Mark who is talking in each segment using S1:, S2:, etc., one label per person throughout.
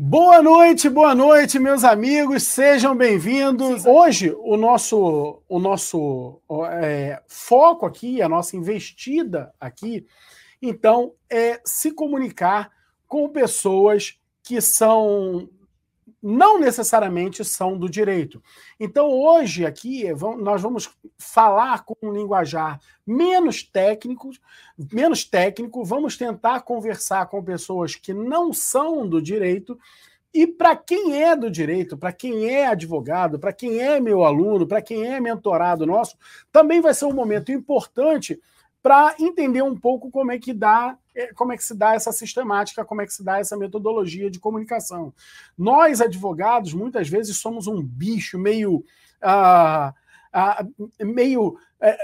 S1: Boa noite, boa noite, meus amigos, sejam bem-vindos. Hoje, o nosso, o nosso é, foco aqui, a nossa investida aqui, então, é se comunicar com pessoas que são não necessariamente são do direito. Então, hoje aqui, nós vamos falar com um linguajar menos técnico, menos técnico, vamos tentar conversar com pessoas que não são do direito. E para quem é do direito, para quem é advogado, para quem é meu aluno, para quem é mentorado nosso, também vai ser um momento importante para entender um pouco como é que dá, é, como é que se dá essa sistemática, como é que se dá essa metodologia de comunicação. Nós, advogados, muitas vezes somos um bicho meio. Ah, ah, meio. É,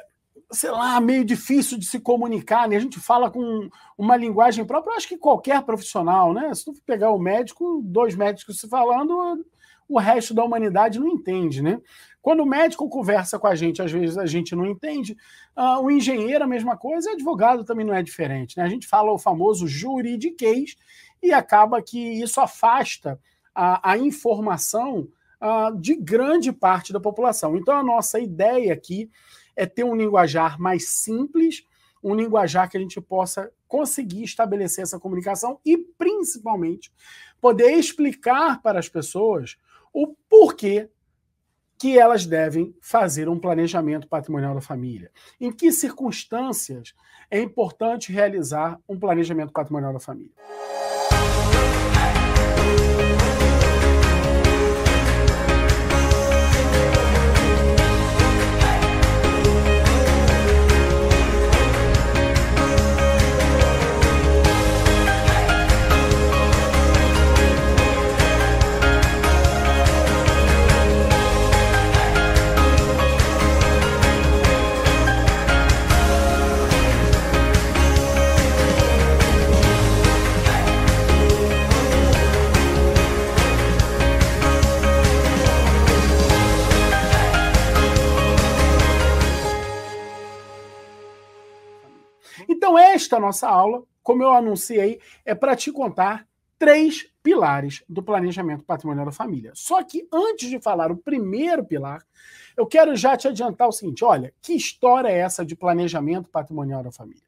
S1: sei lá, meio difícil de se comunicar, né? A gente fala com uma linguagem própria, eu acho que qualquer profissional, né? Se tu pegar o médico, dois médicos se falando, o resto da humanidade não entende, né? Quando o médico conversa com a gente, às vezes a gente não entende. Uh, o engenheiro, a mesma coisa, advogado também não é diferente. Né? A gente fala o famoso juridiquês e acaba que isso afasta a, a informação uh, de grande parte da população. Então, a nossa ideia aqui é ter um linguajar mais simples, um linguajar que a gente possa conseguir estabelecer essa comunicação e, principalmente, poder explicar para as pessoas o porquê que elas devem fazer um planejamento patrimonial da família. Em que circunstâncias é importante realizar um planejamento patrimonial da família? Esta nossa aula, como eu anunciei, é para te contar três pilares do planejamento patrimonial da família. Só que antes de falar o primeiro pilar, eu quero já te adiantar o seguinte: olha, que história é essa de planejamento patrimonial da família?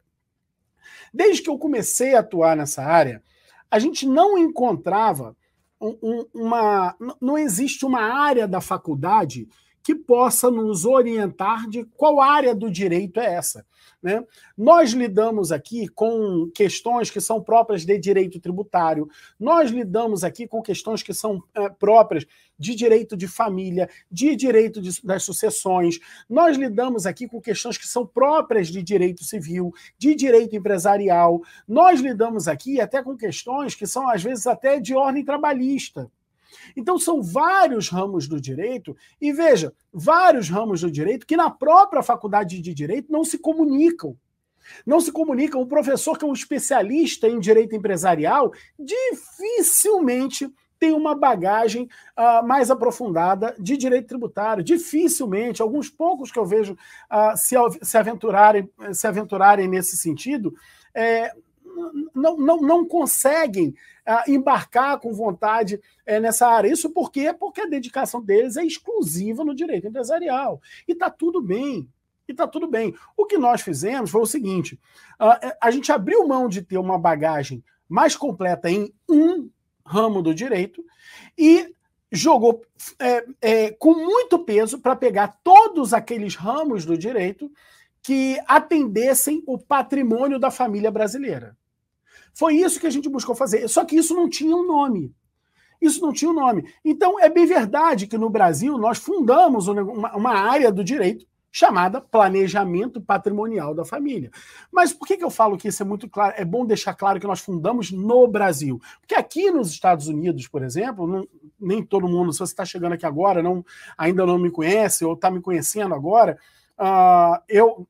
S1: Desde que eu comecei a atuar nessa área, a gente não encontrava um, uma. Não existe uma área da faculdade que possa nos orientar de qual área do direito é essa. Né? Nós lidamos aqui com questões que são próprias de direito tributário, nós lidamos aqui com questões que são é, próprias de direito de família, de direito de, das sucessões, nós lidamos aqui com questões que são próprias de direito civil, de direito empresarial, nós lidamos aqui até com questões que são, às vezes, até de ordem trabalhista. Então, são vários ramos do direito, e veja, vários ramos do direito que na própria faculdade de direito não se comunicam. Não se comunicam. O professor, que é um especialista em direito empresarial, dificilmente tem uma bagagem uh, mais aprofundada de direito tributário. Dificilmente, alguns poucos que eu vejo uh, se, se, aventurarem, se aventurarem nesse sentido, é, não, não, não conseguem uh, embarcar com vontade uh, nessa área. Isso por quê? Porque a dedicação deles é exclusiva no direito empresarial. E está tudo bem. E está tudo bem. O que nós fizemos foi o seguinte: uh, a gente abriu mão de ter uma bagagem mais completa em um ramo do direito e jogou é, é, com muito peso para pegar todos aqueles ramos do direito que atendessem o patrimônio da família brasileira. Foi isso que a gente buscou fazer. Só que isso não tinha um nome. Isso não tinha um nome. Então, é bem verdade que no Brasil nós fundamos uma, área do direito chamada planejamento patrimonial da família. Mas por que, que eu falo que isso é muito claro? É bom deixar claro que nós fundamos no Brasil. Porque aqui nos Estados Unidos, por exemplo, não, nem todo mundo, se você está chegando aqui agora, não, ainda não me conhece ou está me conhecendo agora, uh, eu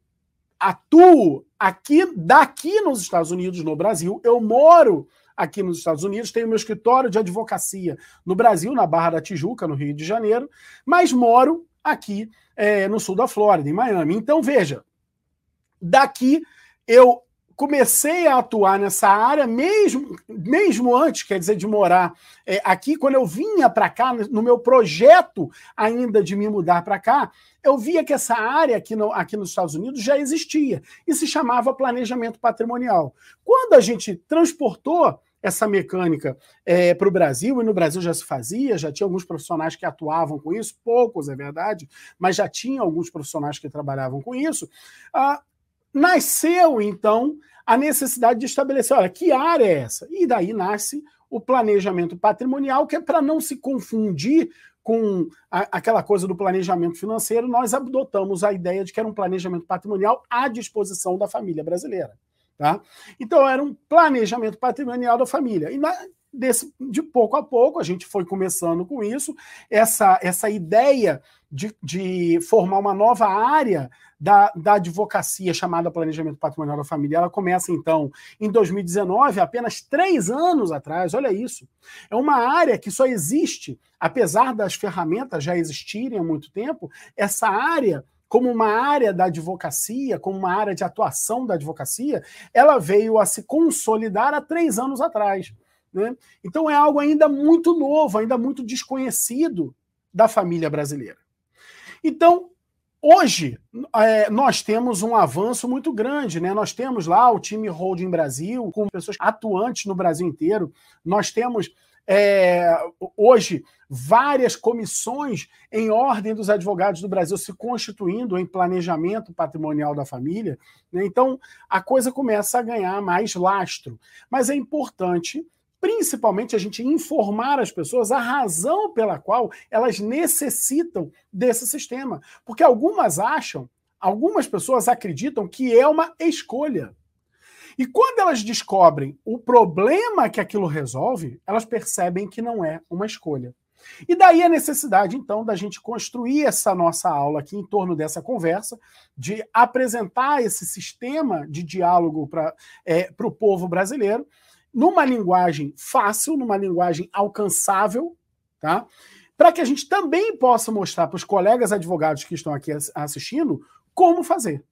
S1: atuo aqui, daqui nos Estados Unidos, no Brasil. Eu moro aqui nos Estados Unidos, tenho meu escritório de advocacia no Brasil, na Barra da Tijuca, no Rio de Janeiro, mas moro aqui é, no sul da Flórida, em Miami. Então, veja, daqui eu comecei a atuar nessa área mesmo, mesmo antes, quer dizer, de morar é, aqui, quando eu vinha para cá, no meu projeto ainda de me mudar para cá, eu via que essa área aqui, no, aqui nos Estados Unidos já existia e se chamava planejamento patrimonial. Quando a gente transportou essa mecânica é, para o Brasil, e no Brasil já se fazia, já tinha alguns profissionais que atuavam com isso, poucos, é verdade, mas já tinha alguns profissionais que trabalhavam com isso. Ah, nasceu, então, a necessidade de estabelecer: olha, que área é essa? E daí nasce o planejamento patrimonial, que é para não se confundir com a, aquela coisa do planejamento financeiro, nós adotamos a ideia de que era um planejamento patrimonial à disposição da família brasileira. Tá? Então, era um planejamento patrimonial da família. E na, desse, de pouco a pouco, a gente foi começando com isso, essa, essa ideia de, de formar uma nova área da, da advocacia chamada Planejamento Patrimonial da Família. Ela começa, então, em 2019, apenas três anos atrás. Olha isso. É uma área que só existe, apesar das ferramentas já existirem há muito tempo, essa área como uma área da advocacia, como uma área de atuação da advocacia, ela veio a se consolidar há três anos atrás. Né? Então é algo ainda muito novo, ainda muito desconhecido da família brasileira. Então, hoje, é, nós temos um avanço muito grande, né? Nós temos lá o time Holding Brasil, com pessoas atuantes no Brasil inteiro. Nós temos é, hoje várias comissões em ordem dos advogados do Brasil se constituindo em planejamento patrimonial da família. Né? Então, a coisa começa a ganhar mais lastro. Mas é importante principalmente a gente informar as pessoas a razão pela qual elas necessitam desse sistema. Porque algumas acham, algumas pessoas acreditam que é uma escolha. E quando elas descobrem o problema que aquilo resolve, elas percebem que não é uma escolha. E daí a necessidade, então, da gente construir essa nossa aula aqui em torno dessa conversa, de apresentar esse sistema de diálogo para é, o povo brasileiro, numa linguagem fácil, numa linguagem alcançável, tá? Para que a gente também possa mostrar para os colegas advogados que estão aqui assistindo como fazer.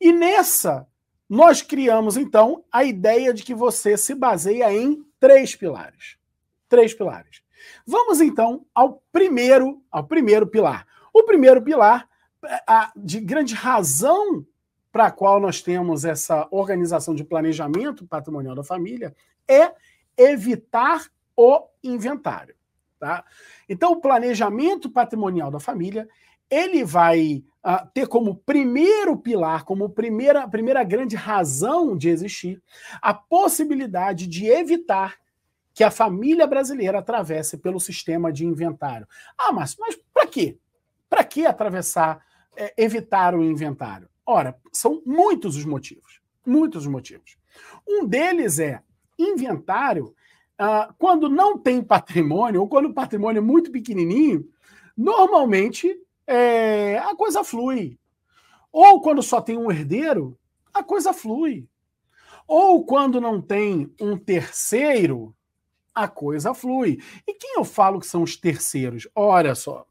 S1: E nessa, nós criamos então a ideia de que você se baseia em três pilares. Três pilares. Vamos então ao primeiro, ao primeiro pilar. O primeiro pilar, a, de grande razão para a qual nós temos essa organização de planejamento patrimonial da família é evitar o inventário. Tá? Então, o planejamento patrimonial da família ele vai uh, ter como primeiro pilar, como primeira, primeira grande razão de existir, a possibilidade de evitar que a família brasileira atravesse pelo sistema de inventário. Ah, mas, mas para quê? Para que atravessar, é, evitar o inventário? Ora, são muitos os motivos. Muitos os motivos. Um deles é inventário, uh, quando não tem patrimônio, ou quando o patrimônio é muito pequenininho, normalmente é, a coisa flui. Ou quando só tem um herdeiro, a coisa flui. Ou quando não tem um terceiro, a coisa flui. E quem eu falo que são os terceiros? Olha só.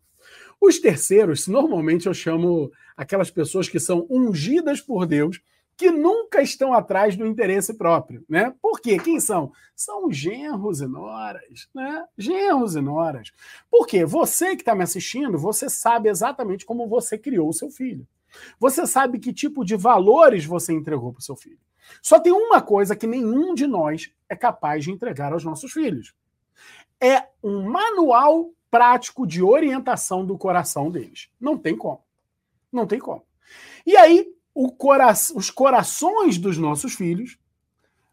S1: Os terceiros, normalmente eu chamo aquelas pessoas que são ungidas por Deus, que nunca estão atrás do interesse próprio, né? Por quê? Quem são? São genros e noras, né? Genros e noras. Por quê? Você que está me assistindo, você sabe exatamente como você criou o seu filho. Você sabe que tipo de valores você entregou para o seu filho. Só tem uma coisa que nenhum de nós é capaz de entregar aos nossos filhos. É um manual prático de orientação do coração deles. Não tem como. Não tem como. E aí, cora os corações dos nossos filhos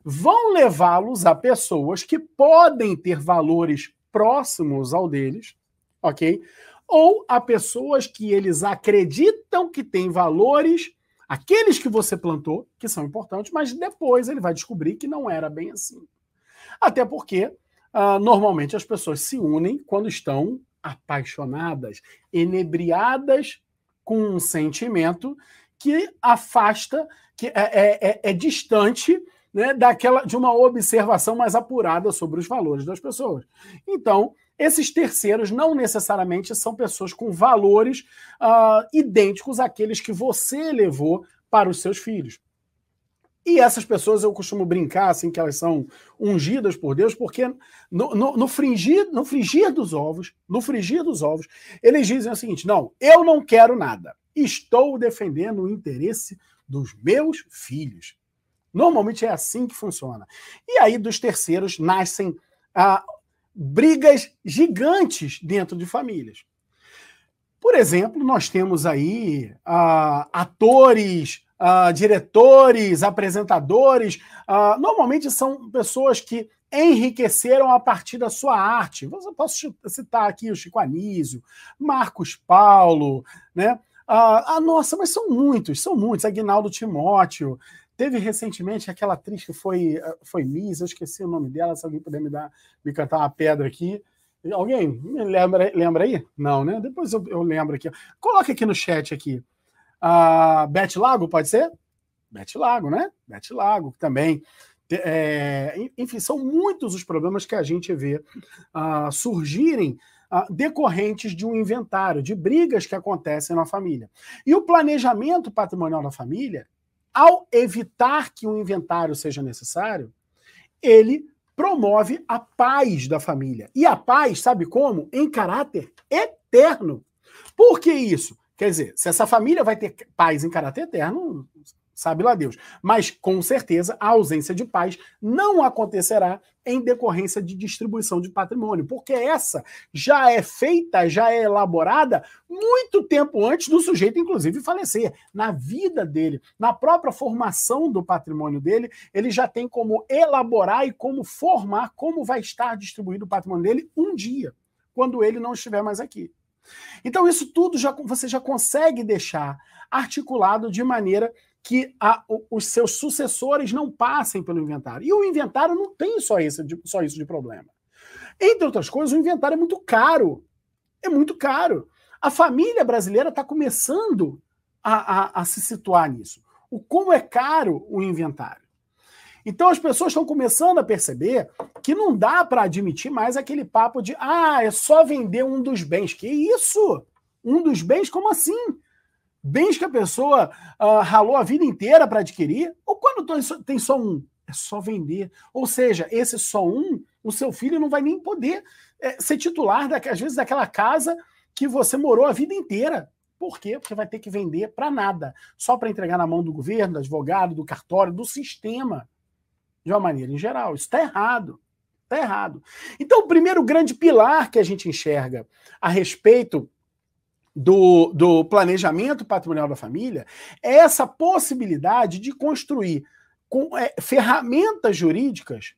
S1: vão levá-los a pessoas que podem ter valores próximos ao deles, ok? Ou a pessoas que eles acreditam que têm valores, aqueles que você plantou, que são importantes, mas depois ele vai descobrir que não era bem assim. Até porque Uh, normalmente as pessoas se unem quando estão apaixonadas, enebriadas com um sentimento que afasta, que é, é, é, é distante né, daquela de uma observação mais apurada sobre os valores das pessoas. Então, esses terceiros não necessariamente são pessoas com valores uh, idênticos àqueles que você levou para os seus filhos. E essas pessoas eu costumo brincar assim que elas são ungidas por Deus, porque no, no, no, fringir, no frigir dos ovos, no frigir dos ovos, eles dizem o seguinte: não, eu não quero nada. Estou defendendo o interesse dos meus filhos. Normalmente é assim que funciona. E aí dos terceiros nascem ah, brigas gigantes dentro de famílias. Por exemplo, nós temos aí ah, atores uh, diretores, apresentadores, uh, normalmente são pessoas que enriqueceram a partir da sua arte. Eu posso citar aqui o Chico Anísio, Marcos Paulo, né? Ah, nossa, mas são muitos, são muitos. Aguinaldo Timóteo. Teve recentemente aquela atriz que foi, foi Miss, eu esqueci o nome dela, se alguém puder me dar, me cantar uma pedra aqui. Alguém me lembra, lembra aí? Não, né? Depois eu, eu lembro aqui. Coloque aqui no chat aqui. A Bete Lago, pode ser? Bete Lago, né? Bete Lago também. É, enfim, são muitos os problemas que a gente vê uh, surgirem uh, decorrentes de um inventário, de brigas que acontecem na família. E o planejamento patrimonial da família, ao evitar que um inventário seja necessário, ele promove a paz da família. E a paz, sabe como? Em caráter eterno. Por que isso? Quer dizer, se essa família vai ter paz em caráter eterno, sabe lá Deus. Mas, com certeza, a ausência de paz não acontecerá em decorrência de distribuição de patrimônio, porque essa já é feita, já é elaborada muito tempo antes do sujeito, inclusive, falecer. Na vida dele, na própria formação do patrimônio dele, ele já tem como elaborar e como formar como vai estar distribuído o patrimônio dele um dia, quando ele não estiver mais aqui. Então, isso tudo já, você já consegue deixar articulado de maneira que a, os seus sucessores não passem pelo inventário. E o inventário não tem só, esse, só isso de problema. Entre outras coisas, o inventário é muito caro. É muito caro. A família brasileira está começando a, a, a se situar nisso. O como é caro o inventário. Então as pessoas estão começando a perceber que não dá para admitir mais aquele papo de ah, é só vender um dos bens. Que isso? Um dos bens? Como assim? Bens que a pessoa uh, ralou a vida inteira para adquirir? Ou quando tem só um? É só vender. Ou seja, esse só um, o seu filho não vai nem poder é, ser titular, da, às vezes, daquela casa que você morou a vida inteira. Por quê? Porque vai ter que vender para nada, só para entregar na mão do governo, do advogado, do cartório, do sistema de uma maneira em geral. Isso está errado. Está errado. Então, o primeiro grande pilar que a gente enxerga a respeito do, do planejamento patrimonial da família é essa possibilidade de construir com é, ferramentas jurídicas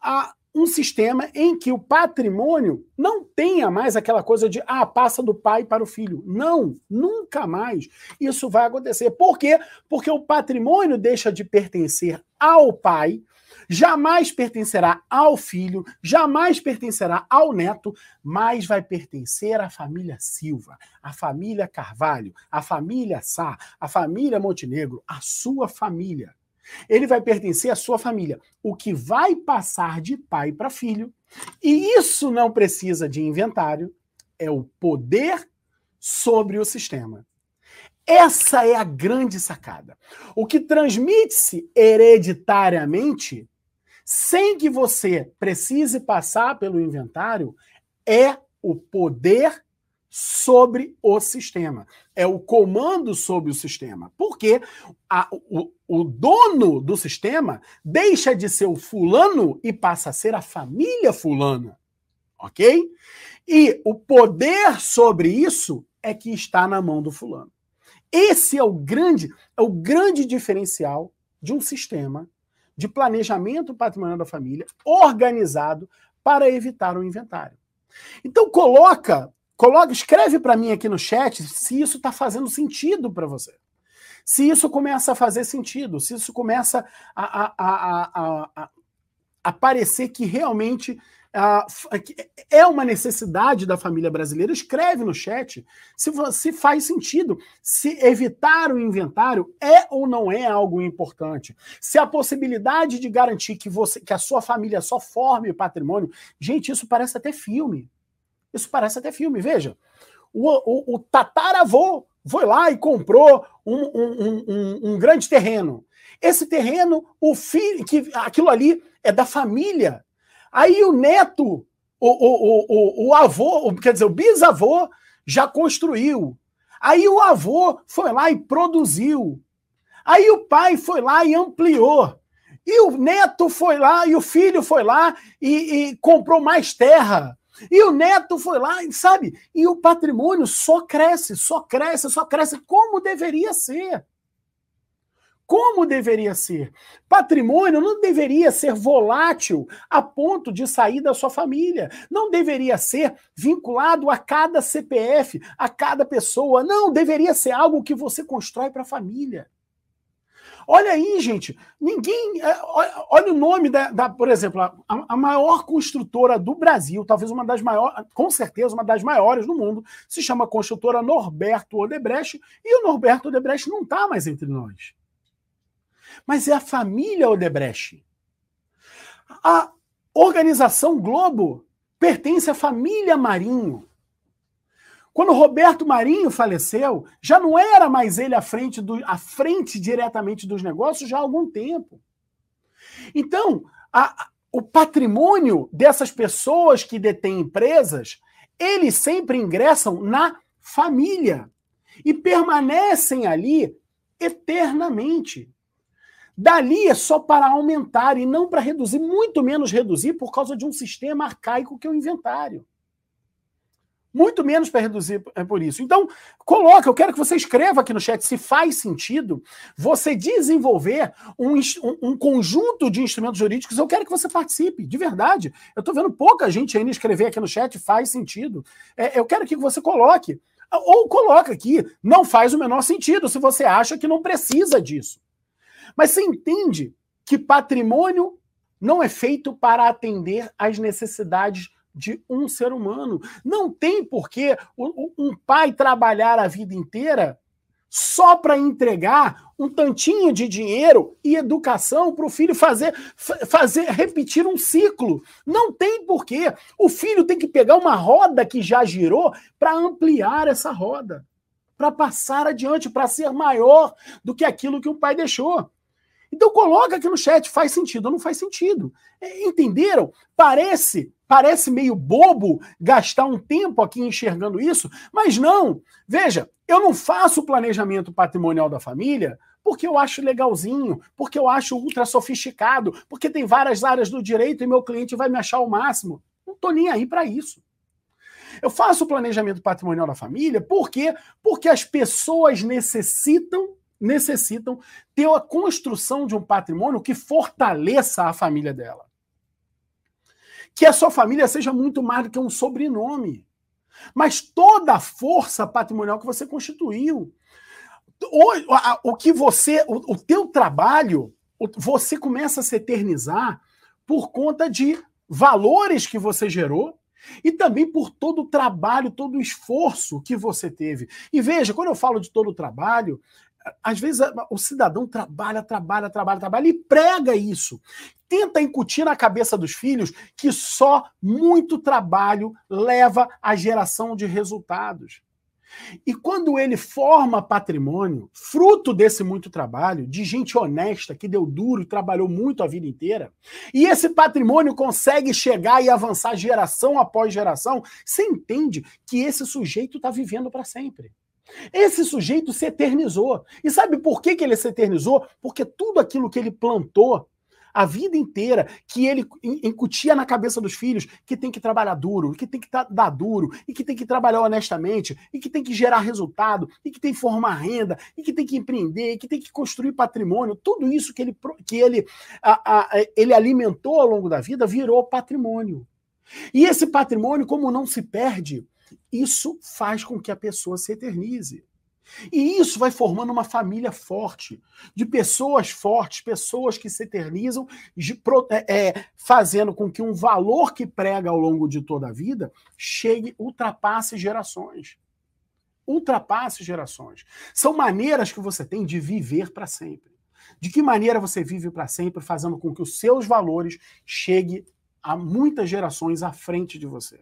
S1: a, um sistema em que o patrimônio não tenha mais aquela coisa de ah, passa do pai para o filho. Não, nunca mais isso vai acontecer. Por quê? Porque o patrimônio deixa de pertencer ao pai, jamais pertencerá ao filho, jamais pertencerá ao neto, mas vai pertencer à família Silva, à família Carvalho, à família Sá, à família Montenegro, à sua família. Ele vai pertencer à sua família. O que vai passar de pai para filho, e isso não precisa de inventário, é o poder sobre o sistema. Essa é a grande sacada. O que transmite-se hereditariamente, sem que você precise passar pelo inventário, é o poder sobre o sistema. É o comando sobre o sistema. Porque a, o, o dono do sistema deixa de ser o fulano e passa a ser a família fulana. Ok? E o poder sobre isso é que está na mão do fulano. Esse é o grande, é o grande diferencial de um sistema de planejamento patrimonial da família organizado para evitar o inventário. Então coloca Coloca, escreve para mim aqui no chat se isso está fazendo sentido para você. Se isso começa a fazer sentido, se isso começa a, a, a, a, a parecer que realmente é uma necessidade da família brasileira, escreve no chat se, se faz sentido, se evitar o inventário é ou não é algo importante. Se a possibilidade de garantir que, você, que a sua família só forme patrimônio, gente, isso parece até filme. Isso parece até filme. Veja, o, o, o tataravô foi lá e comprou um, um, um, um grande terreno. Esse terreno, o filho, que aquilo ali é da família. Aí o neto, o, o, o, o avô, quer dizer, o bisavô já construiu. Aí o avô foi lá e produziu. Aí o pai foi lá e ampliou. E o neto foi lá, e o filho foi lá e, e comprou mais terra. E o neto foi lá, sabe? E o patrimônio só cresce, só cresce, só cresce como deveria ser. Como deveria ser. Patrimônio não deveria ser volátil a ponto de sair da sua família. Não deveria ser vinculado a cada CPF, a cada pessoa. Não, deveria ser algo que você constrói para a família. Olha aí, gente, ninguém. É, olha o nome da, da por exemplo, a, a, maior construtora do Brasil, talvez uma das maiores, com certeza uma das maiores do mundo, se chama construtora Norberto Odebrecht, e o Norberto Odebrecht não está mais entre nós. Mas é a família Odebrecht. A organização Globo pertence à família Marinho. Quando Roberto Marinho faleceu, já não era mais ele à frente, do, à frente diretamente dos negócios já há algum tempo. Então, a, o patrimônio dessas pessoas que detêm empresas, eles sempre ingressam na família e permanecem ali eternamente. Dali é só para aumentar e não para reduzir, muito menos reduzir por causa de um sistema arcaico que é o inventário. Muito menos para reduzir é por isso. Então, coloca, eu quero que você escreva aqui no chat se faz sentido você desenvolver um, um, um conjunto de instrumentos jurídicos. Eu quero que você participe, de verdade. Eu estou vendo pouca gente ainda escrever aqui no chat, faz sentido. É, eu quero que você coloque. Ou coloca aqui, não faz o menor sentido se você acha que não precisa disso. Mas você entende que patrimônio não é feito para atender às necessidades de um ser humano. Não tem porquê um pai trabalhar a vida inteira só para entregar um tantinho de dinheiro e educação para o filho fazer, fazer repetir um ciclo. Não tem porquê. O filho tem que pegar uma roda que já girou para ampliar essa roda, para passar adiante, para ser maior do que aquilo que o pai deixou. Então coloca aqui no chat, faz sentido ou não faz sentido. É, entenderam? Parece, parece meio bobo gastar um tempo aqui enxergando isso, mas não. Veja, eu não faço o planejamento patrimonial da família porque eu acho legalzinho, porque eu acho ultra sofisticado, porque tem várias áreas do direito e meu cliente vai me achar o máximo. Não tô nem aí para isso. Eu faço o planejamento patrimonial da família por quê? Porque as pessoas necessitam necessitam ter a construção de um patrimônio que fortaleça a família dela. Que a sua família seja muito mais do que um sobrenome. Mas toda a força patrimonial que você constituiu. O, o que você, o, o teu trabalho, você começa a se eternizar por conta de valores que você gerou e também por todo o trabalho, todo o esforço que você teve. E veja, quando eu falo de todo o trabalho, às vezes o cidadão trabalha, trabalha, trabalha, trabalha e prega isso. Tenta incutir na cabeça dos filhos que só muito trabalho leva à geração de resultados. E quando ele forma patrimônio, fruto desse muito trabalho, de gente honesta, que deu duro e trabalhou muito a vida inteira, e esse patrimônio consegue chegar e avançar geração após geração, você entende que esse sujeito está vivendo para sempre. Esse sujeito se eternizou. E sabe por que, que ele se eternizou? Porque tudo aquilo que ele plantou a vida inteira, que ele incutia na cabeça dos filhos que tem que trabalhar duro, que tem que dar duro, e que tem que trabalhar honestamente, e que tem que gerar resultado, e que tem que formar renda, e que tem que empreender, e que tem que construir patrimônio, tudo isso que ele, que ele, a, a, ele alimentou ao longo da vida virou patrimônio. E esse patrimônio, como não se perde, isso faz com que a pessoa se eternize. E isso vai formando uma família forte, de pessoas fortes, pessoas que se eternizam, é, é, fazendo com que um valor que prega ao longo de toda a vida chegue, ultrapasse gerações. Ultrapasse gerações. São maneiras que você tem de viver para sempre. De que maneira você vive para sempre, fazendo com que os seus valores cheguem a muitas gerações à frente de você.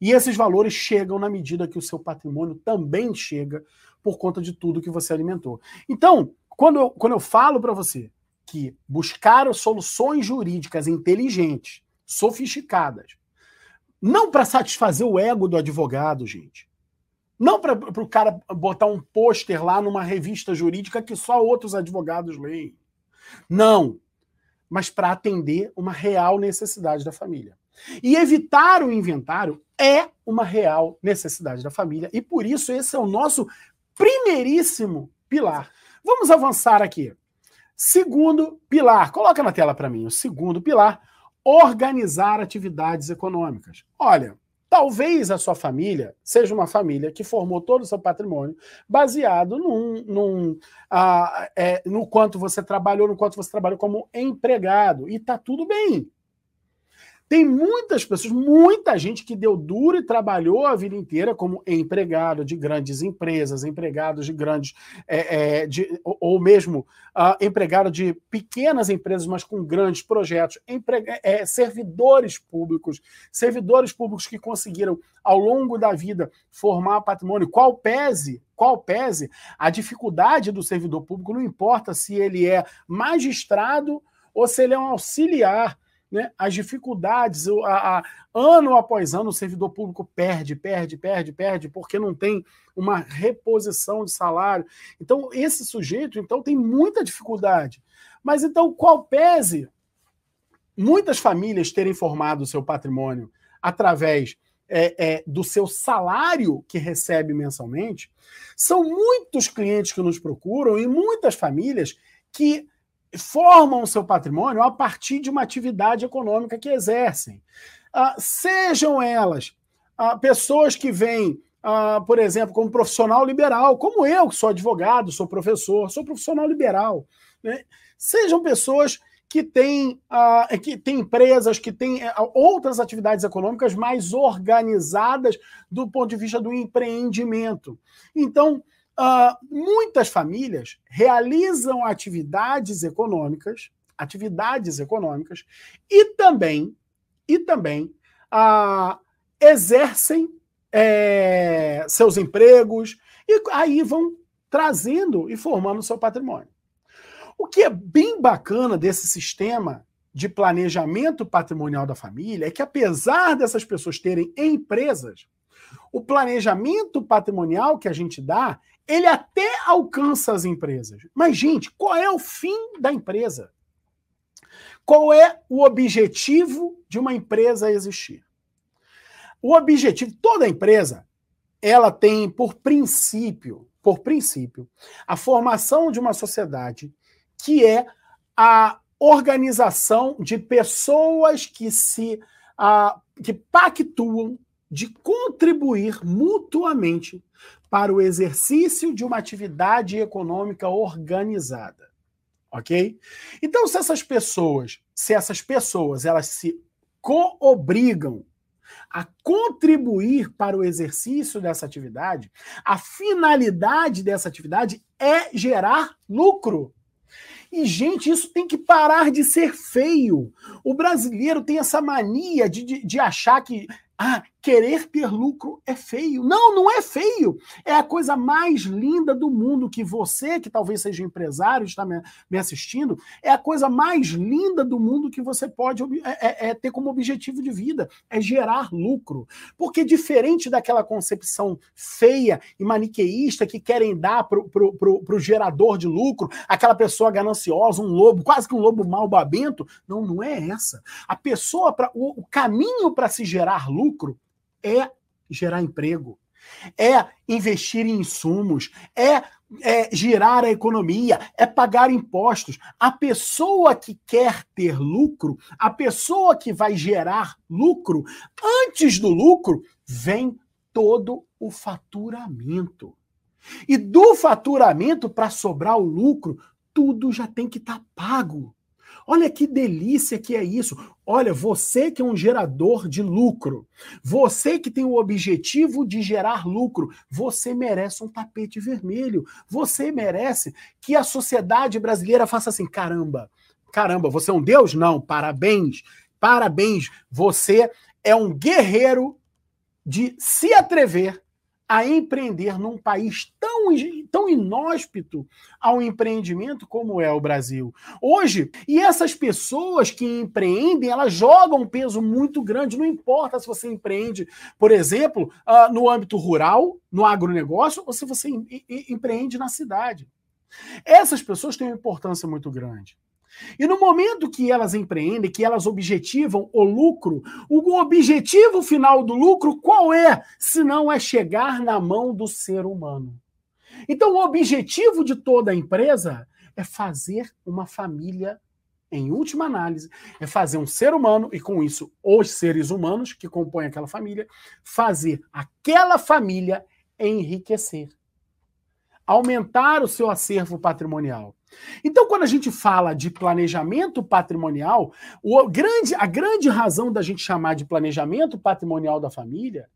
S1: E esses valores chegam na medida que o seu patrimônio também chega, por conta de tudo que você alimentou. Então, quando eu, quando eu falo para você que buscar soluções jurídicas inteligentes, sofisticadas, não para satisfazer o ego do advogado, gente. Não para o cara botar um pôster lá numa revista jurídica que só outros advogados leem. Não. Mas para atender uma real necessidade da família. E evitar o inventário é uma real necessidade da família. E por isso esse é o nosso primeiríssimo pilar. Vamos avançar aqui. Segundo pilar, coloca na tela para mim. O segundo pilar, organizar atividades econômicas. Olha, talvez a sua família seja uma família que formou todo o seu patrimônio baseado num, num uh, é, no quanto você trabalhou, no quanto você trabalhou como empregado. E tá tudo bem. Tem muitas pessoas, muita gente que deu duro e trabalhou a vida inteira como empregado de grandes empresas, empregado de grandes, é, é, de, ou mesmo uh, empregado de pequenas empresas, mas com grandes projetos, é, servidores públicos, servidores públicos que conseguiram, ao longo da vida, formar patrimônio, qual pese qual pese a dificuldade do servidor público, não importa se ele é magistrado ou se ele é um auxiliar né, as dificuldades, a, a, ano após ano o servidor público perde, perde, perde, perde, porque não tem uma reposição de salário. Então, esse sujeito então tem muita dificuldade. Mas então, qual pese muitas famílias terem formado o seu patrimônio através é, é, do seu salário que recebe mensalmente, são muitos clientes que nos procuram e muitas famílias que formam o seu patrimônio a partir de uma atividade econômica que exercem. Uh, sejam elas uh, pessoas que vêm, uh, por exemplo, como profissional liberal, como eu, que sou advogado, sou professor, sou profissional liberal. Né? Sejam pessoas que têm, que têm empresas, que têm eh, outras atividades econômicas mais organizadas do ponto de vista do empreendimento. Então, Uh, muitas famílias realizam atividades econômicas, atividades econômicas, e também, e também uh, exercem é, seus empregos, e aí vão trazendo e formando seu patrimônio. O que é bem bacana desse sistema de planejamento patrimonial da família é que, apesar dessas pessoas terem empresas, o planejamento patrimonial que a gente dá ele até alcança as empresas. Mas, gente, qual é o fim da empresa? Qual é o objetivo de uma empresa existir? O objetivo, toda empresa, ela tem por princípio, por princípio, a formação de uma sociedade que é a organização de pessoas que se uh, que pactuam de contribuir mutuamente para o exercício de uma atividade econômica organizada. OK? Então, se essas pessoas, se essas pessoas, elas se coobrigam a contribuir para o exercício dessa atividade, a finalidade dessa atividade é gerar lucro. E, gente, isso tem que parar de ser feio. O brasileiro tem essa mania de, de, de achar que ah, querer ter lucro é feio. Não, não é feio. É a coisa mais linda do mundo que você, que talvez seja empresário, está me, assistindo, é a coisa mais linda do mundo que você pode é, é, é ter como objetivo de vida, é gerar lucro. Porque diferente daquela concepção feia e maniqueísta que querem dar para o gerador de lucro, aquela pessoa gananciosa, um lobo, quase que um lobo mal babento, não, não é essa. A pessoa, pra, o, o caminho para se gerar lucro é gerar emprego, é investir em insumos, é, é girar a economia, é pagar impostos. A pessoa que quer ter lucro, a pessoa que vai gerar lucro, antes do lucro, vem todo o faturamento. E do faturamento, para sobrar o lucro, tudo já tem que estar tá pago. Olha que delícia que é isso. Olha, você que é um gerador de lucro, você que tem o objetivo de gerar lucro, você merece um tapete vermelho. Você merece que a sociedade brasileira faça assim: caramba, caramba, você é um Deus? Não, parabéns, parabéns. Você é um guerreiro de se atrever a empreender num país tão tão, inóspito ao empreendimento como é o Brasil. Hoje, e essas pessoas que empreendem, elas jogam um peso muito grande, não importa se você empreende, por exemplo, uh, no âmbito rural, no agronegócio, ou se você empreende na cidade. Essas pessoas têm uma importância muito grande. E no momento que elas empreendem, que elas objetivam o lucro, o objetivo final do lucro qual é? Se não é chegar na mão do ser humano. Então, o objetivo de toda a empresa é fazer uma família, em última análise, é fazer um ser humano, e com isso, os seres humanos que compõem aquela família, fazer aquela família enriquecer, aumentar o seu acervo patrimonial. Então, quando a gente fala de planejamento patrimonial, o grande, a grande razão da gente chamar de planejamento patrimonial da família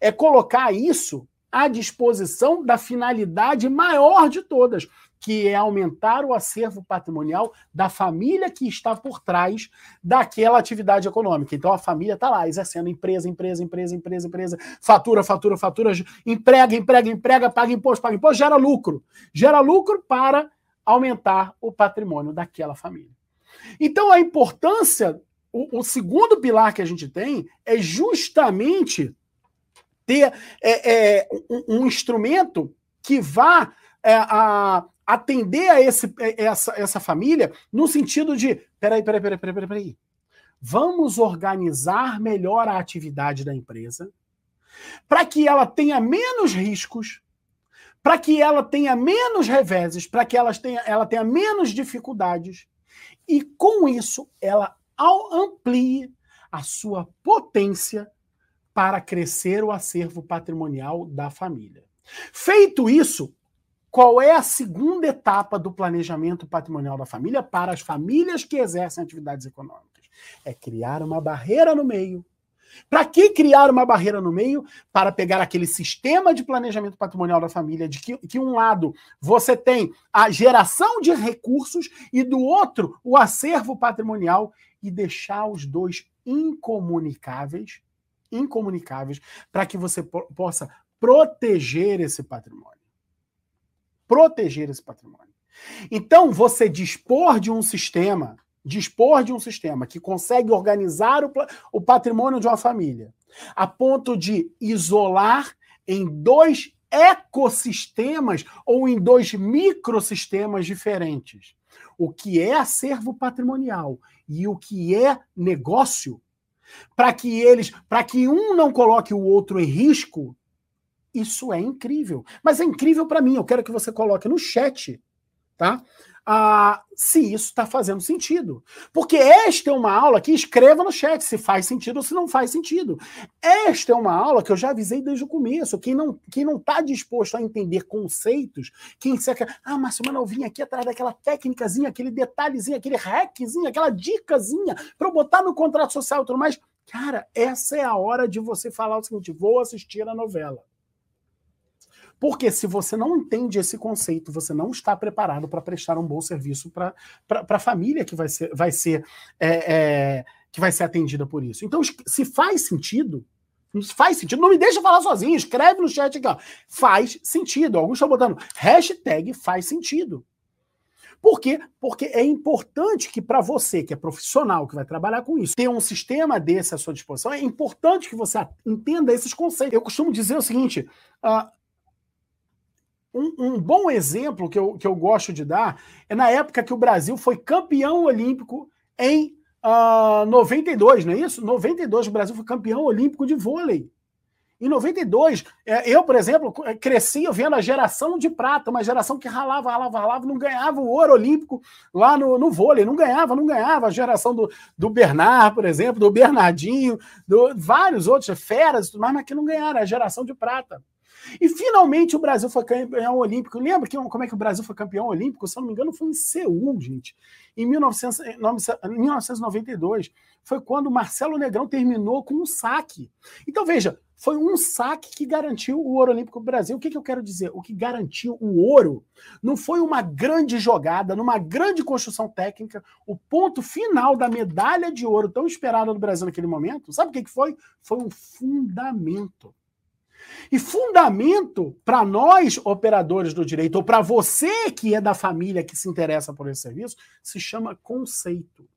S1: é colocar isso à disposição da finalidade maior de todas, que é aumentar o acervo patrimonial da família que está por trás daquela atividade econômica. Então a família está lá exercendo empresa, empresa, empresa, empresa, empresa, fatura, fatura, fatura, emprega, emprega, emprega, paga imposto, paga imposto, gera lucro. Gera lucro para aumentar o patrimônio daquela família. Então, a importância, o, o segundo pilar que a gente tem é justamente ter é, é, um, um, instrumento que vá é, a, atender a esse, é, essa, essa família no sentido de: peraí, peraí, peraí, peraí, peraí, peraí. Vamos organizar melhor a atividade da empresa para que ela tenha menos riscos, para que ela tenha menos reveses, para que ela tenha, ela tenha menos dificuldades, e com isso ela amplie a sua potência para crescer o acervo patrimonial da família. Feito isso, qual é a segunda etapa do planejamento patrimonial da família para as famílias que exercem atividades econômicas? É criar uma barreira no meio para que criar uma barreira no meio? Para pegar aquele sistema de planejamento patrimonial da família, de que, que um lado você tem a geração de recursos e do outro o acervo patrimonial e deixar os dois incomunicáveis, incomunicáveis, para que você po possa proteger esse patrimônio. Proteger esse patrimônio. Então, você dispor de um sistema dispor de um sistema que consegue organizar o, o patrimônio de uma família, a ponto de isolar em dois ecossistemas ou em dois microsistemas diferentes. O que é acervo patrimonial e o que é negócio, para que eles, para que um não coloque o outro em risco, isso é incrível. Mas é incrível para mim. Eu quero que você coloque no chat, tá? Ah, se isso está fazendo sentido. Porque esta é uma aula que escreva no chat se faz sentido ou se não faz sentido. Esta é uma aula que eu já avisei desde o começo. Quem não quem não está disposto a entender conceitos, quem seca, ah, mas eu vim aqui atrás daquela técnicazinha, aquele detalhezinho, aquele hackzinho, aquela dicasinha para eu botar no contrato social e tudo mais. Cara, essa é a hora de você falar o seguinte: vou assistir a novela. Porque se você não entende esse conceito, você não está preparado para prestar um bom serviço para a família que vai ser, vai ser, é, é, que vai ser atendida por isso. Então, se faz sentido, faz sentido, não me deixa falar sozinho, escreve no chat aqui, ó. Faz sentido. Alguns estão botando hashtag faz sentido. Por quê? Porque é importante que para você, que é profissional, que vai trabalhar com isso, ter um sistema desse à sua disposição, é importante que você entenda esses conceitos. Eu costumo dizer o seguinte: uh, um, um, bom exemplo que eu, que eu gosto de dar é na época que o Brasil foi campeão olímpico em uh, ah, 92, não é isso? 92, o Brasil foi campeão olímpico de vôlei. Em 92, é, eu, por exemplo, cresci vendo a geração de prata, uma geração que ralava, ralava, ralava, não ganhava o ouro olímpico lá no, no vôlei, não ganhava, não ganhava. A geração do, do Bernard, por exemplo, do Bernardinho, do, vários outros, feras, mas que não ganharam, a geração de prata. E finalmente o Brasil foi campeão olímpico. Lembra que, como é que o Brasil foi campeão olímpico? Se eu não me engano, foi em Seul, gente. Em 1900, 1992. Foi quando Marcelo Negrão terminou com um saque. Então, veja, foi um saque que garantiu o ouro olímpico do Brasil. O que, que eu quero dizer? O que garantiu o ouro não foi uma grande jogada, numa grande construção técnica. O ponto final da medalha de ouro tão esperada do Brasil naquele momento, sabe o que, que foi? Foi um fundamento E fundamento para nós, operadores do direito, ou para você que é da família que se interessa por esse serviço, se chama conceito.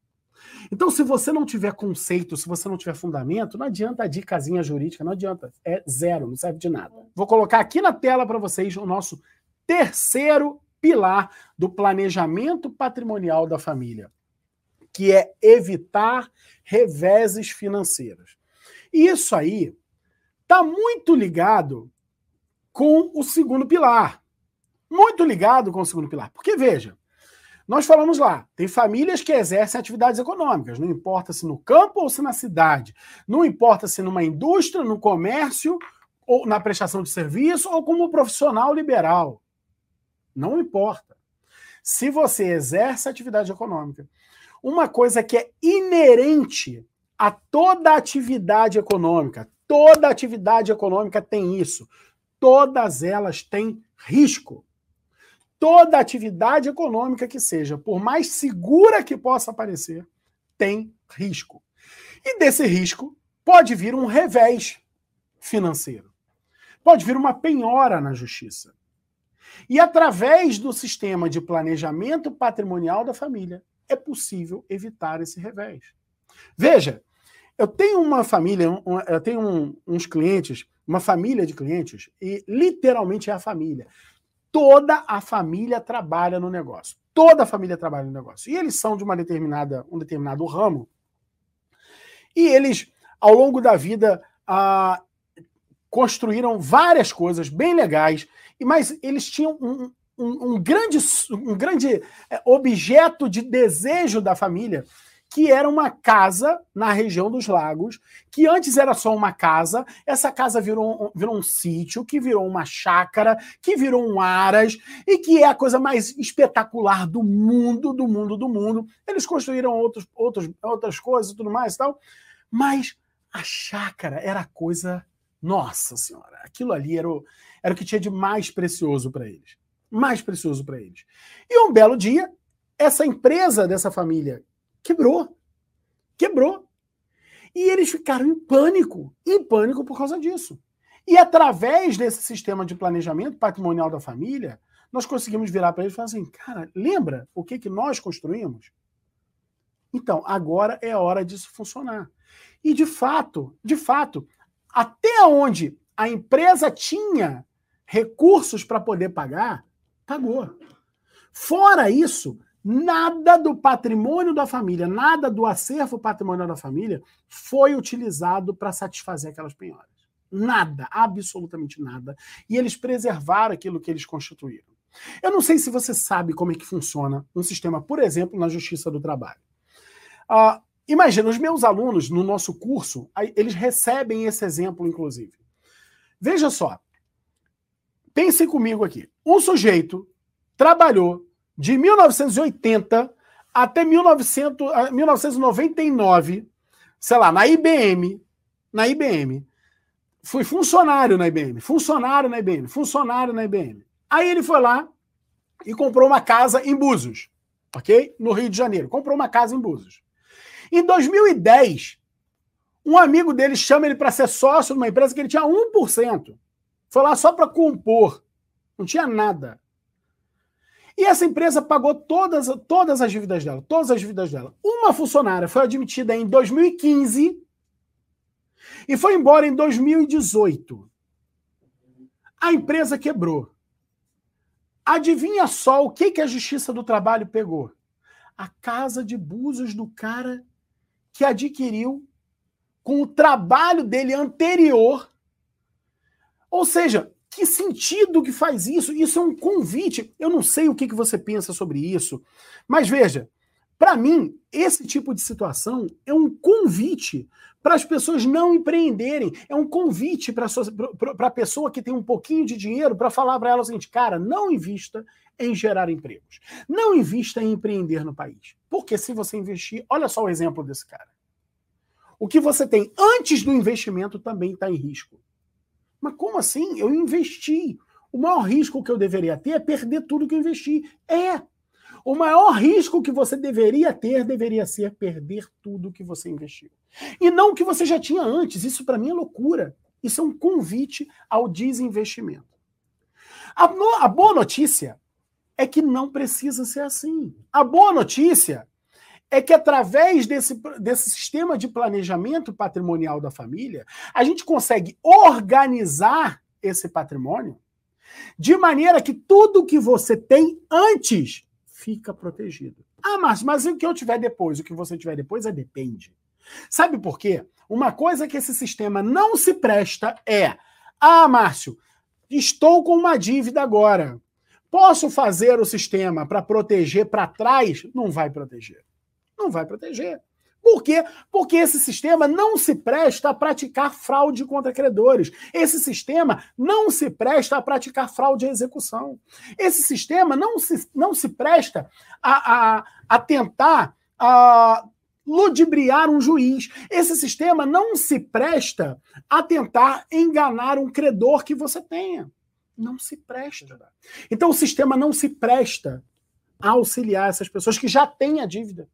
S1: Então, se você não tiver conceito, se você não tiver fundamento, não adianta a dicasinha jurídica, não adianta. É zero, não serve de nada. Vou colocar aqui na tela para vocês o nosso terceiro pilar do planejamento patrimonial da família, que é evitar reveses financeiros. E isso aí está muito ligado com o segundo pilar. Muito ligado com o segundo pilar. Porque, veja, nós falamos lá, tem famílias que exercem atividades econômicas, não importa se no campo ou se na cidade, não importa se numa indústria, no comércio, ou na prestação de serviço, ou como profissional liberal. Não importa. Se você exerce atividade econômica, uma coisa que é inerente a toda atividade econômica, toda atividade econômica tem isso. Todas elas têm risco. Toda atividade econômica que seja, por mais segura que possa parecer, tem risco. E desse risco pode vir um revés financeiro. Pode vir uma penhora na justiça. E através do sistema de planejamento patrimonial da família, é possível evitar esse revés. Veja, eu tenho uma família, eu tenho um, uns clientes, uma família de clientes, e literalmente é a família. Toda a família trabalha no negócio. Toda a família trabalha no negócio. E eles são de uma determinada, um determinado ramo. E eles, ao longo da vida, ah, construíram várias coisas bem legais mas eles tinham um, um, um grande, um grande é, objeto de desejo da família, que era uma casa na região dos lagos, que antes era só uma casa, essa casa virou, virou um sítio, que virou uma chácara, que virou um aras, e que é a coisa mais espetacular do mundo, do mundo, do mundo. Eles construíram outros, outros, outras coisas e tudo mais e tal, mas a chácara era a coisa nossa Senhora, aquilo ali era o, era o que tinha de mais precioso para eles. Mais precioso para eles. E um belo dia, essa empresa dessa família quebrou. Quebrou. E eles ficaram em pânico, em pânico por causa disso. E através desse sistema de planejamento patrimonial da família, nós conseguimos virar para eles e falar assim: cara, lembra o que, que nós construímos? Então, agora é hora disso funcionar. E de fato, de fato, até onde a empresa tinha recursos para poder pagar, pagou. Fora isso, nada do patrimônio da família, nada do acervo patrimonial da família foi utilizado para satisfazer aquelas penhoras. Nada, absolutamente nada. E eles preservaram aquilo que eles constituíram. Eu não sei se você sabe como é que funciona um sistema, por exemplo, na Justiça do Trabalho. Uh, Imagina, os meus alunos no nosso curso, eles recebem esse exemplo, inclusive. Veja só. Pensem comigo aqui. Um sujeito trabalhou de 1980 até 1900, 1999, sei lá, na IBM, na IBM. Fui funcionário na IBM, funcionário na IBM, funcionário na IBM. Aí ele foi lá e comprou uma casa em Búzios, ok? No Rio de Janeiro. Comprou uma casa em Búzios. Em 2010, um amigo dele chama ele para ser sócio de uma empresa que ele tinha 1%. Foi lá só para compor. Não tinha nada. E essa empresa pagou todas, todas as dívidas dela, todas as dívidas dela. Uma funcionária foi admitida em 2015 e foi embora em 2018. A empresa quebrou. Adivinha só o que, que a Justiça do Trabalho pegou? A casa de Búzios do cara que adquiriu com o trabalho dele anterior. Ou seja, que sentido que faz isso? Isso é um convite. Eu não sei o que, que você pensa sobre isso, mas veja, para mim, esse tipo de situação é um convite para as pessoas não empreenderem. É um convite para a pessoa que tem um pouquinho de dinheiro para falar para ela o seguinte: cara, não invista em gerar empregos. Não invista em empreender no país. Porque se você investir, olha só o exemplo desse cara. O que você tem antes do investimento também está em risco. Mas como assim? Eu investi. O maior risco que eu deveria ter é perder tudo que eu investi. É. O maior risco que você deveria ter deveria ser perder tudo que você investiu. E não o que você já tinha antes. Isso para mim é loucura. Isso é um convite ao desinvestimento. A, no, a boa notícia é que não precisa ser assim. A boa notícia é que através desse, desse sistema de planejamento patrimonial da família, a gente consegue organizar esse patrimônio de maneira que tudo que você tem antes fica protegido. Ah, Márcio, mas o que eu tiver depois? O que você tiver depois é depende. Sabe por quê? Uma coisa que esse sistema não se presta é: ah, Márcio, estou com uma dívida agora. Posso fazer o sistema para proteger para trás? Não vai proteger. Não vai proteger. Por quê? Porque esse sistema não se presta a praticar fraude contra credores. Esse sistema não se presta a praticar fraude à execução. Esse sistema não se, não se presta a, a, a tentar a, ludibriar um juiz. Esse sistema não se presta a tentar enganar um credor que você tenha. Não se presta. Então o sistema não se presta a auxiliar essas pessoas que já têm a dívida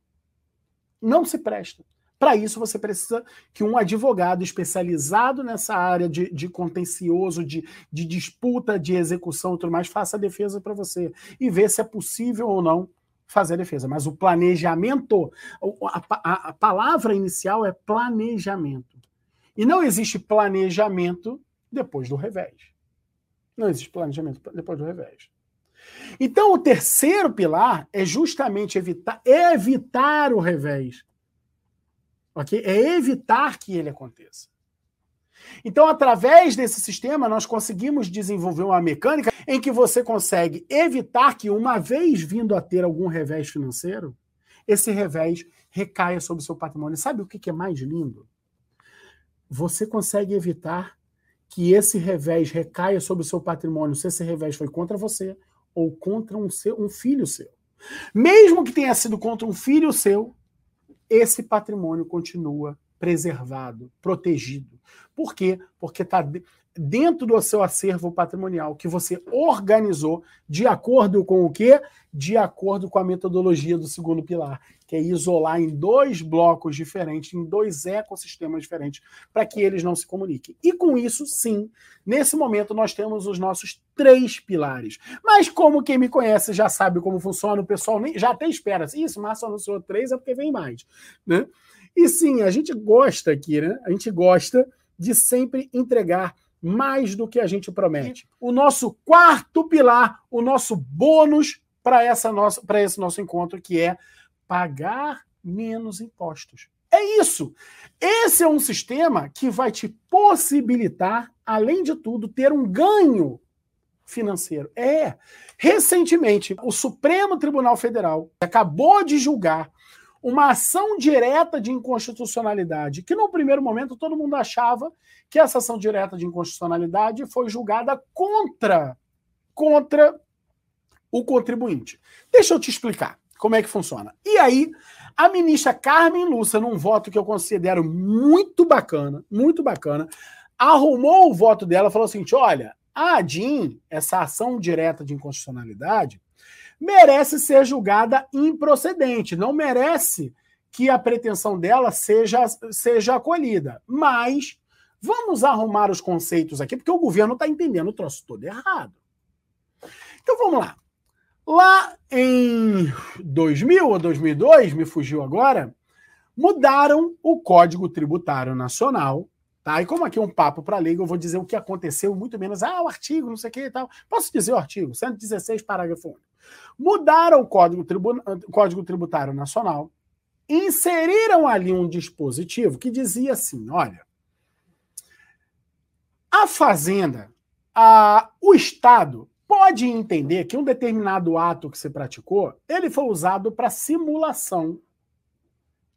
S1: não se presta. Para isso, você precisa que um advogado especializado nessa área de, de contencioso, de, de, disputa, de execução e tudo mais, faça a defesa para você e ver se é possível ou não fazer a defesa. Mas o planejamento, a, a, a palavra inicial é planejamento. E não existe planejamento depois do revés. Não existe planejamento depois do revés. Então, o terceiro pilar é justamente evitar, evitar o revés. Okay? É evitar que ele aconteça. Então, através desse sistema, nós conseguimos desenvolver uma mecânica em que você consegue evitar que, uma vez vindo a ter algum revés financeiro, esse revés recaia sobre o seu patrimônio. Sabe o que é mais lindo? Você consegue evitar que esse revés recaia sobre o seu patrimônio se esse revés foi contra você ou contra um, seu, um filho seu. Mesmo que tenha sido contra um filho seu, esse patrimônio continua preservado, protegido. Por quê? Porque está dentro do seu acervo patrimonial que você organizou de acordo com o quê? De acordo com a metodologia do segundo pilar, que é isolar em dois blocos diferentes, em dois ecossistemas diferentes, para que eles não se comuniquem. E com isso, sim, nesse momento nós temos os nossos três pilares. Mas como quem me conhece já sabe como funciona, o pessoal nem, já até espera. Assim, Isso, Márcio anunciou três, é porque vem mais. Né? E sim, a gente gosta aqui, né? A gente gosta de sempre entregar mais do que a gente promete. O nosso quarto pilar, o nosso bônus para essa nossa para esse nosso encontro que é pagar menos impostos. É isso. Esse é um sistema que vai te possibilitar, além de tudo, ter um ganho financeiro. É. Recentemente, o Supremo Tribunal Federal acabou de julgar uma ação direta de inconstitucionalidade, que no primeiro momento todo mundo achava que essa ação direta de inconstitucionalidade foi julgada contra contra o contribuinte. Deixa eu te explicar como é que funciona. E aí, a ministra Carmen Lúcia, num voto que eu considero muito bacana, muito bacana, arrumou o voto dela, falou assim: "Olha, a ADIM, essa ação direta de inconstitucionalidade, merece ser julgada improcedente, não merece que a pretensão dela seja, seja acolhida. Mas vamos arrumar os conceitos aqui, porque o governo está entendendo o troço todo errado. Então vamos lá. Lá em 2000 ou 2002, me fugiu agora, mudaram o Código Tributário Nacional Tá? E como aqui é um papo para lei, eu vou dizer o que aconteceu, muito menos, ah, o artigo, não sei o que e tal. Posso dizer o artigo, 116, parágrafo 1. Mudaram o Código. Código Tributário Nacional, inseriram ali um dispositivo que dizia assim: olha, a Fazenda, a... o Estado pode entender que um determinado ato que você praticou, ele foi usado para simulação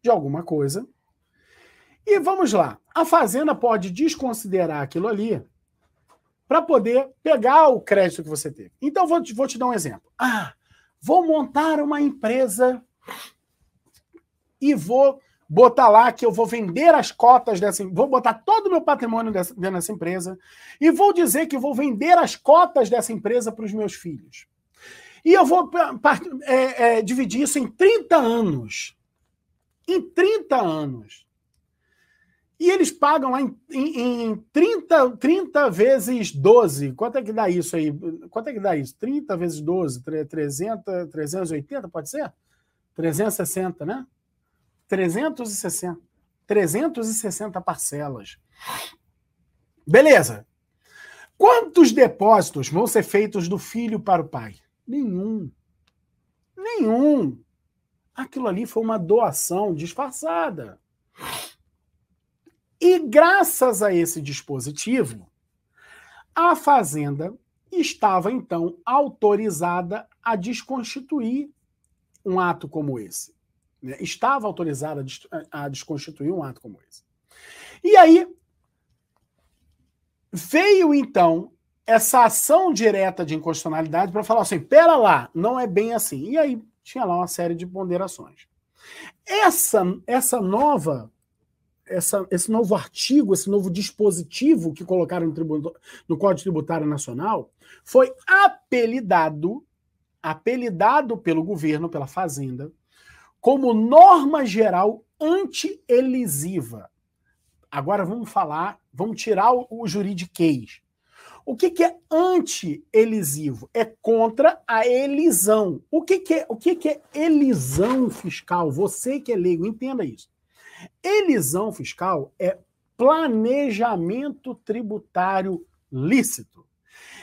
S1: de alguma coisa e vamos lá, a fazenda pode desconsiderar aquilo ali para poder pegar o crédito que você teve. Então, vou te, vou te dar um exemplo. Ah, vou montar uma empresa e vou botar lá que eu vou vender as cotas dessa, vou botar todo o meu patrimônio dessa, dessa empresa e vou dizer que vou vender as cotas dessa empresa para os meus filhos. E eu vou é, é, dividir isso em 30 anos. Em 30 anos. E eles pagam lá em, em, em 30, 30 vezes 12. Quanto é que dá isso aí? Quanto é que dá isso? 30 vezes 12, 300, 380, pode ser? 360, né? 360. 360 parcelas. Beleza. Quantos depósitos vão ser feitos do filho para o pai? Nenhum. Nenhum. Aquilo ali foi uma doação disfarçada. E graças a esse dispositivo, a Fazenda estava então autorizada a desconstituir um ato como esse. Né? Estava autorizada a desconstituir um ato como esse. E aí veio então essa ação direta de inconstitucionalidade para falar assim: pera lá, não é bem assim. E aí tinha lá uma série de ponderações. Essa, essa nova essa, esse novo artigo, esse novo dispositivo que colocaram no, tributo, no Código Tributário Nacional foi apelidado, apelidado pelo governo, pela Fazenda, como norma geral anti-elisiva. Agora vamos falar, vamos tirar o, o juridiquês. O que, que é anti-elisivo? É contra a elisão. O que, que, é, o que, que é elisão fiscal? Você que é leigo, entenda isso. Elisão fiscal é planejamento tributário lícito.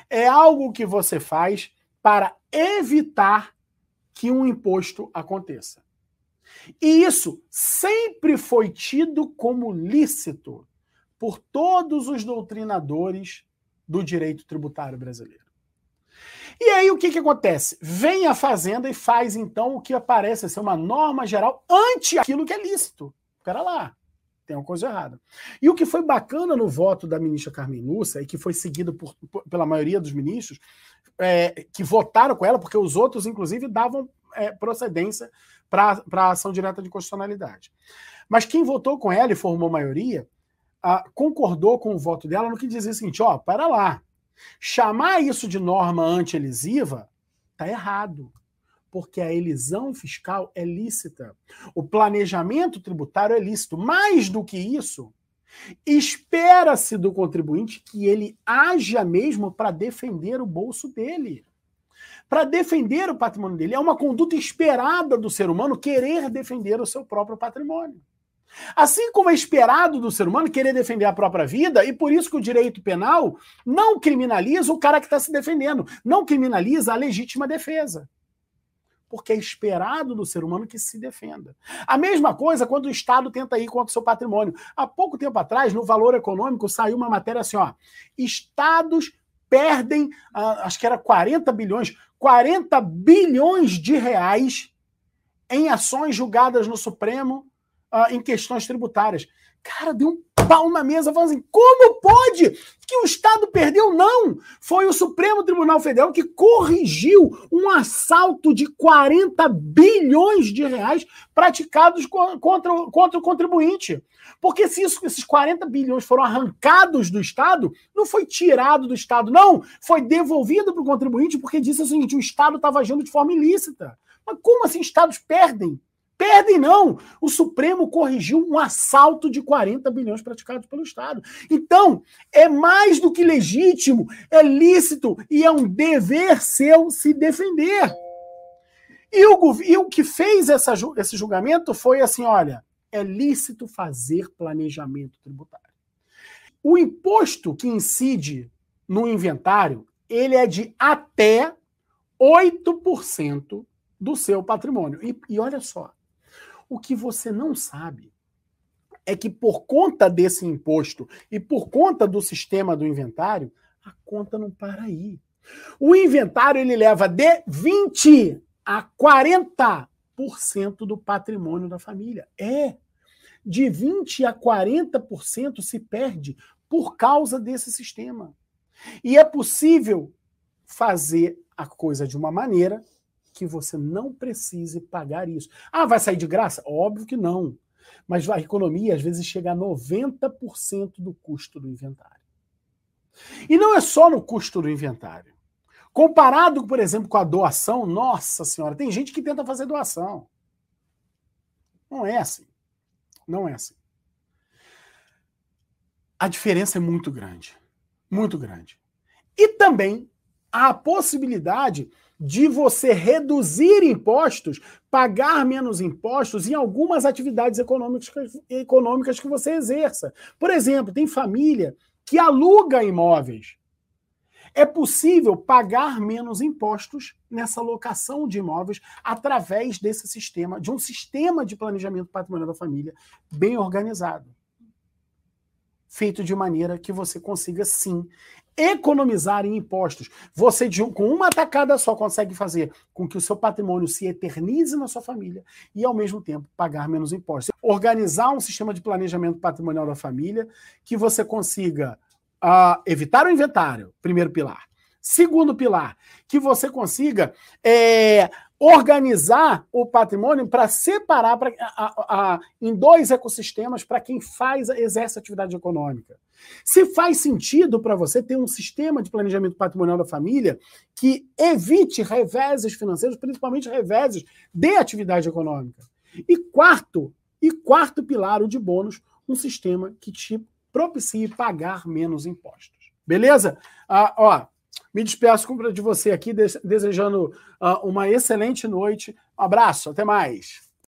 S1: É algo que você faz para evitar que um imposto aconteça. E isso sempre foi tido como lícito por todos os doutrinadores do direito tributário brasileiro. E aí o que, que acontece? Vem a Fazenda e faz então o que aparece ser uma norma geral ante aquilo que é lícito. Pera lá, tem uma coisa errada. E o que foi bacana no voto da ministra Carmen Lúcia, e que foi seguido por, por, pela maioria dos ministros, é, que votaram com ela, porque os outros, inclusive, davam é, procedência para a ação direta de constitucionalidade. Mas quem votou com ela e formou maioria, a, concordou com o voto dela no que dizia o seguinte: ó, para lá. Chamar isso de norma anti-elisiva está errado porque a elisão fiscal é lícita. O planejamento tributário é lícito. Mais do que isso, espera-se do contribuinte que ele haja mesmo para defender o bolso dele. Para defender o patrimônio dele. É uma conduta esperada do ser humano querer defender o seu próprio patrimônio. Assim como é esperado do ser humano querer defender a própria vida, e por isso que o direito penal não criminaliza o cara que está se defendendo, não criminaliza a legítima defesa porque é esperado do ser humano que se defenda. A mesma coisa quando o Estado tenta ir contra o seu patrimônio. Há pouco tempo atrás, no Valor Econômico, saiu uma matéria assim: ó, estados perdem, ah, acho que era 40 bilhões, 40 bilhões de reais em ações julgadas no Supremo ah, em questões tributárias. Cara, deu um pau na mesa, falando assim: como pode que o Estado perdeu? Não! Foi o Supremo Tribunal Federal que corrigiu um assalto de 40 bilhões de reais praticados contra, contra o contribuinte. Porque se isso, esses 40 bilhões foram arrancados do Estado, não foi tirado do Estado, não, foi devolvido para o contribuinte, porque disse o seguinte: o Estado estava agindo de forma ilícita. Mas como assim Estados perdem? Perdem, não. O Supremo corrigiu um assalto de 40 bilhões praticados pelo Estado. Então, é mais do que legítimo, é lícito e é um dever seu se defender. E o, e o que fez essa, esse julgamento foi assim: olha, é lícito fazer planejamento tributário. O imposto que incide no inventário, ele é de até 8% do seu patrimônio. E, e olha só, o que você não sabe é que por conta desse imposto e por conta do sistema do inventário, a conta não para aí. O inventário ele leva de 20 a 40% do patrimônio da família. É. De 20 a 40% se perde por causa desse sistema. E é possível fazer a coisa de uma maneira que você não precise pagar isso. Ah, vai sair de graça? Óbvio que não. Mas a economia às vezes chega a 90% do custo do inventário. E não é só no custo do inventário. Comparado, por exemplo, com a doação, nossa senhora, tem gente que tenta fazer doação. Não é assim. Não é assim. a diferença é muito grande. Muito grande. E também a possibilidade de você reduzir impostos, pagar menos impostos em algumas atividades econômicas, econômicas que você exerça. Por exemplo, tem família que aluga imóveis. É possível pagar menos impostos nessa locação de imóveis através desse sistema, de um sistema de planejamento patrimonial da família bem organizado. Feito de maneira que você consiga, sim, economizar em impostos. Você, de, com uma tacada só, consegue fazer com que o seu patrimônio se eternize na sua família e, ao mesmo tempo, pagar menos impostos. Organizar um sistema de planejamento patrimonial da família que você consiga uh, evitar o inventário, primeiro pilar. Segundo pilar, que você consiga é, organizar o patrimônio para separar pra, a, a, em dois ecossistemas para quem faz, exerce atividade econômica. Se faz sentido para você ter um sistema de planejamento patrimonial da família que evite reveses financeiros, principalmente reveses de atividade econômica. E quarto, e quarto pilar, o de bônus, um sistema que te propicie pagar menos impostos. Beleza? Ah, ó, me despeço de você aqui, desejando uh, uma excelente noite. Um abraço, até mais.